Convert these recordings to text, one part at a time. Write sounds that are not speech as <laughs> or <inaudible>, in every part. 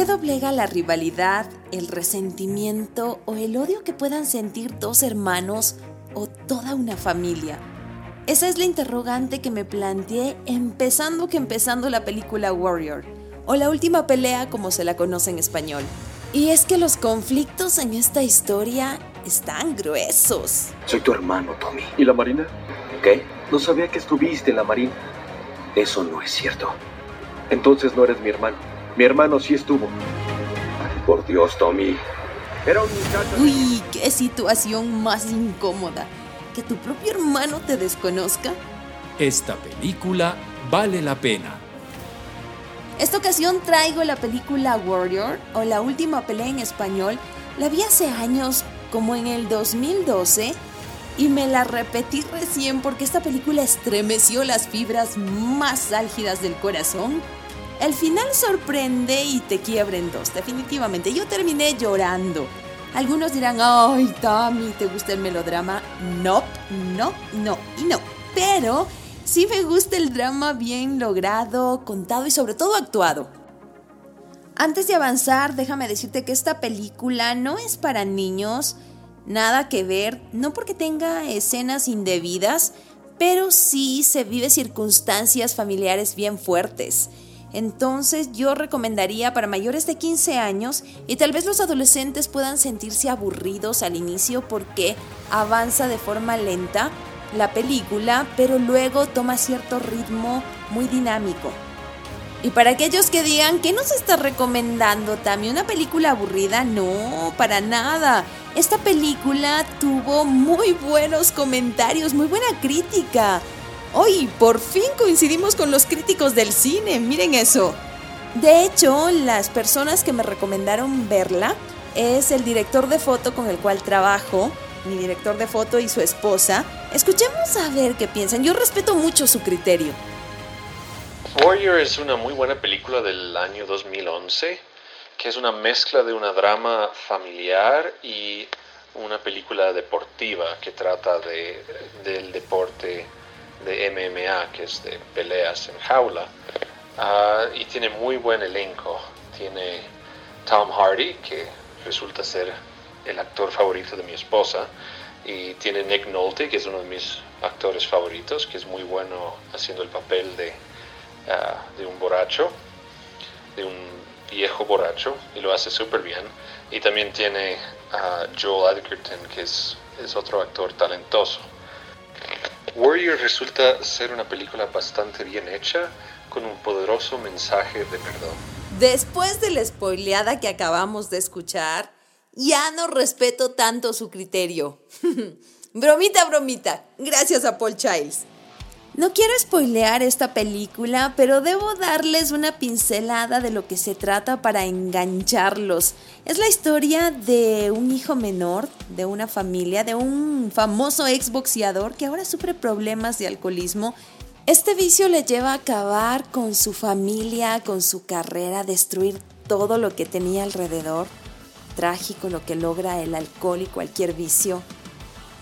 ¿Qué doblega la rivalidad, el resentimiento o el odio que puedan sentir dos hermanos o toda una familia? Esa es la interrogante que me planteé empezando que empezando la película Warrior, o la última pelea como se la conoce en español. Y es que los conflictos en esta historia están gruesos. Soy tu hermano, Tommy. ¿Y la Marina? ¿Qué? No sabía que estuviste en la Marina. Eso no es cierto. Entonces no eres mi hermano. Mi hermano sí estuvo. por Dios, Tommy. Era un muchacho. Uy, qué situación más incómoda. ¿Que tu propio hermano te desconozca? Esta película vale la pena. Esta ocasión traigo la película Warrior o la última pelea en español. La vi hace años, como en el 2012, y me la repetí recién porque esta película estremeció las fibras más álgidas del corazón. El final sorprende y te quiebra en dos, definitivamente. Yo terminé llorando. Algunos dirán, ay, Tommy, ¿te gusta el melodrama? No, no, no y no. Pero Sí me gusta el drama bien logrado, contado y sobre todo actuado. Antes de avanzar, déjame decirte que esta película no es para niños, nada que ver, no porque tenga escenas indebidas, pero sí se vive circunstancias familiares bien fuertes. Entonces yo recomendaría para mayores de 15 años y tal vez los adolescentes puedan sentirse aburridos al inicio porque avanza de forma lenta, la película, pero luego toma cierto ritmo muy dinámico. Y para aquellos que digan que nos está recomendando también una película aburrida, no, para nada. Esta película tuvo muy buenos comentarios, muy buena crítica. Hoy por fin coincidimos con los críticos del cine, miren eso. De hecho, las personas que me recomendaron verla es el director de foto con el cual trabajo, mi director de foto y su esposa. Escuchemos a ver qué piensan. Yo respeto mucho su criterio. Warrior es una muy buena película del año 2011, que es una mezcla de una drama familiar y una película deportiva que trata de, del deporte de MMA, que es de peleas en jaula. Ah, y tiene muy buen elenco. Tiene Tom Hardy, que resulta ser el actor favorito de mi esposa. Y tiene Nick Nolte, que es uno de mis actores favoritos, que es muy bueno haciendo el papel de, ah, de un borracho, de un viejo borracho, y lo hace súper bien. Y también tiene a Joel Edgerton, que es, es otro actor talentoso. Warrior resulta ser una película bastante bien hecha, con un poderoso mensaje de perdón. Después de la spoileada que acabamos de escuchar, ya no respeto tanto su criterio. <laughs> bromita, bromita. Gracias a Paul Childs. No quiero spoilear esta película, pero debo darles una pincelada de lo que se trata para engancharlos. Es la historia de un hijo menor, de una familia, de un famoso exboxeador que ahora sufre problemas de alcoholismo. Este vicio le lleva a acabar con su familia, con su carrera, destruir todo lo que tenía alrededor trágico lo que logra el alcohol y cualquier vicio.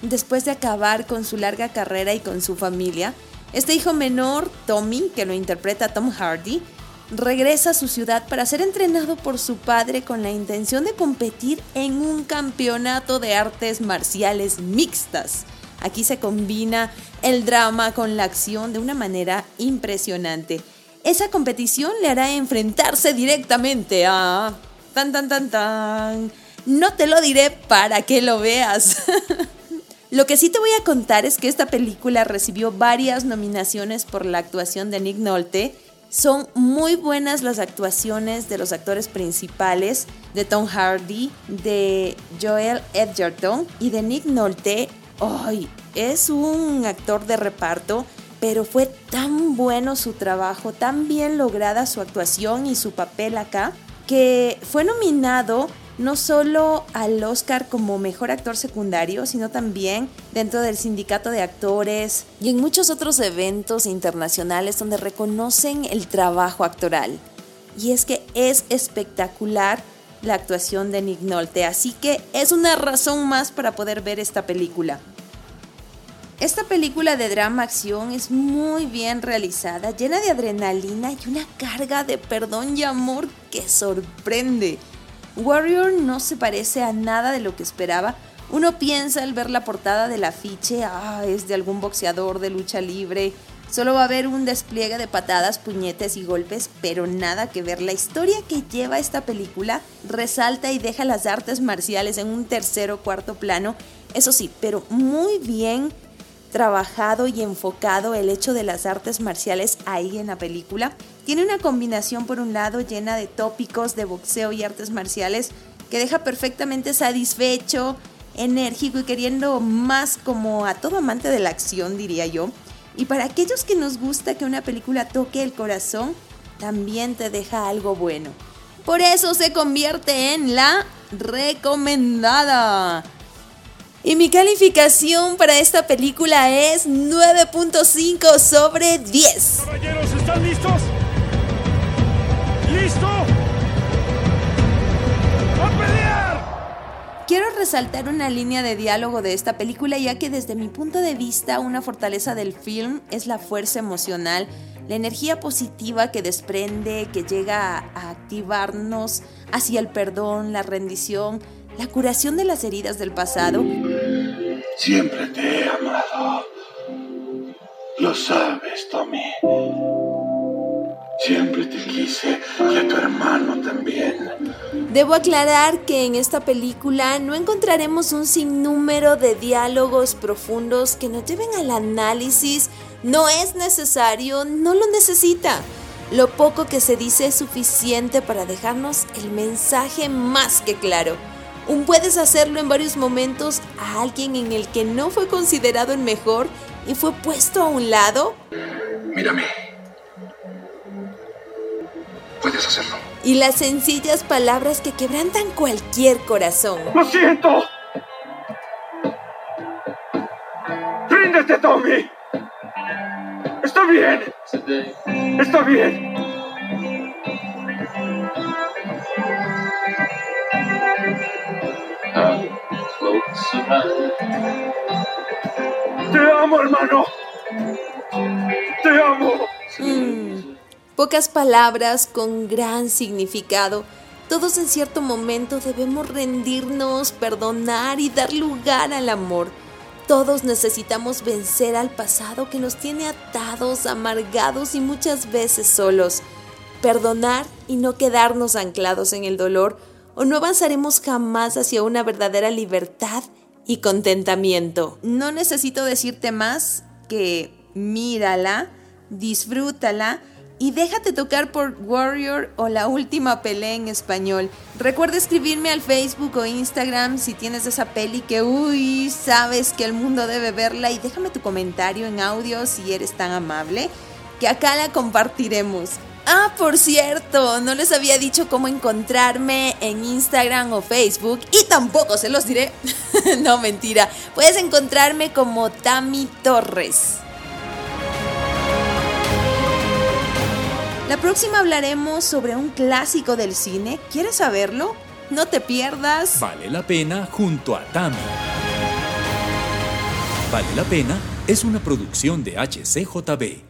Después de acabar con su larga carrera y con su familia, este hijo menor, Tommy, que lo interpreta Tom Hardy, regresa a su ciudad para ser entrenado por su padre con la intención de competir en un campeonato de artes marciales mixtas. Aquí se combina el drama con la acción de una manera impresionante. Esa competición le hará enfrentarse directamente a Tan, tan, tan, tan. No te lo diré para que lo veas. <laughs> lo que sí te voy a contar es que esta película recibió varias nominaciones por la actuación de Nick Nolte. Son muy buenas las actuaciones de los actores principales, de Tom Hardy, de Joel Edgerton y de Nick Nolte. ¡Ay! es un actor de reparto, pero fue tan bueno su trabajo, tan bien lograda su actuación y su papel acá, que fue nominado no solo al Oscar como mejor actor secundario, sino también dentro del sindicato de actores y en muchos otros eventos internacionales donde reconocen el trabajo actoral. Y es que es espectacular la actuación de Nick Nolte, así que es una razón más para poder ver esta película. Esta película de drama acción es muy bien realizada, llena de adrenalina y una carga de perdón y amor que sorprende. Warrior no se parece a nada de lo que esperaba. Uno piensa al ver la portada del afiche, ah, es de algún boxeador de lucha libre. Solo va a haber un despliegue de patadas, puñetes y golpes, pero nada que ver. La historia que lleva esta película resalta y deja las artes marciales en un tercer o cuarto plano, eso sí, pero muy bien trabajado y enfocado el hecho de las artes marciales ahí en la película. Tiene una combinación por un lado llena de tópicos de boxeo y artes marciales que deja perfectamente satisfecho, enérgico y queriendo más como a todo amante de la acción, diría yo. Y para aquellos que nos gusta que una película toque el corazón, también te deja algo bueno. Por eso se convierte en la recomendada. Y mi calificación para esta película es 9.5 sobre 10. Caballeros, ¿están listos? ¿Listo? ¡A pelear! Quiero resaltar una línea de diálogo de esta película ya que desde mi punto de vista una fortaleza del film es la fuerza emocional, la energía positiva que desprende, que llega a activarnos hacia el perdón, la rendición, la curación de las heridas del pasado. Siempre te he amado. Lo sabes, Tommy. Siempre te quise y a tu hermano también. Debo aclarar que en esta película no encontraremos un sinnúmero de diálogos profundos que nos lleven al análisis. No es necesario, no lo necesita. Lo poco que se dice es suficiente para dejarnos el mensaje más que claro un puedes hacerlo en varios momentos a alguien en el que no fue considerado el mejor y fue puesto a un lado? Mírame. Puedes hacerlo. Y las sencillas palabras que quebrantan cualquier corazón. ¡Lo siento! ¡Ríndete, Tommy! Está bien. Está bien. Te amo, hermano. Te amo. Mm, pocas palabras con gran significado. Todos en cierto momento debemos rendirnos, perdonar y dar lugar al amor. Todos necesitamos vencer al pasado que nos tiene atados, amargados y muchas veces solos. Perdonar y no quedarnos anclados en el dolor o no avanzaremos jamás hacia una verdadera libertad y contentamiento. No necesito decirte más que mírala, disfrútala y déjate tocar por Warrior o la última pelea en español. Recuerda escribirme al Facebook o Instagram si tienes esa peli que, uy, sabes que el mundo debe verla y déjame tu comentario en audio si eres tan amable, que acá la compartiremos. Ah, por cierto, no les había dicho cómo encontrarme en Instagram o Facebook y tampoco se los diré. <laughs> no, mentira. Puedes encontrarme como Tami Torres. La próxima hablaremos sobre un clásico del cine. ¿Quieres saberlo? No te pierdas. Vale la pena junto a Tami. Vale la pena es una producción de HCJB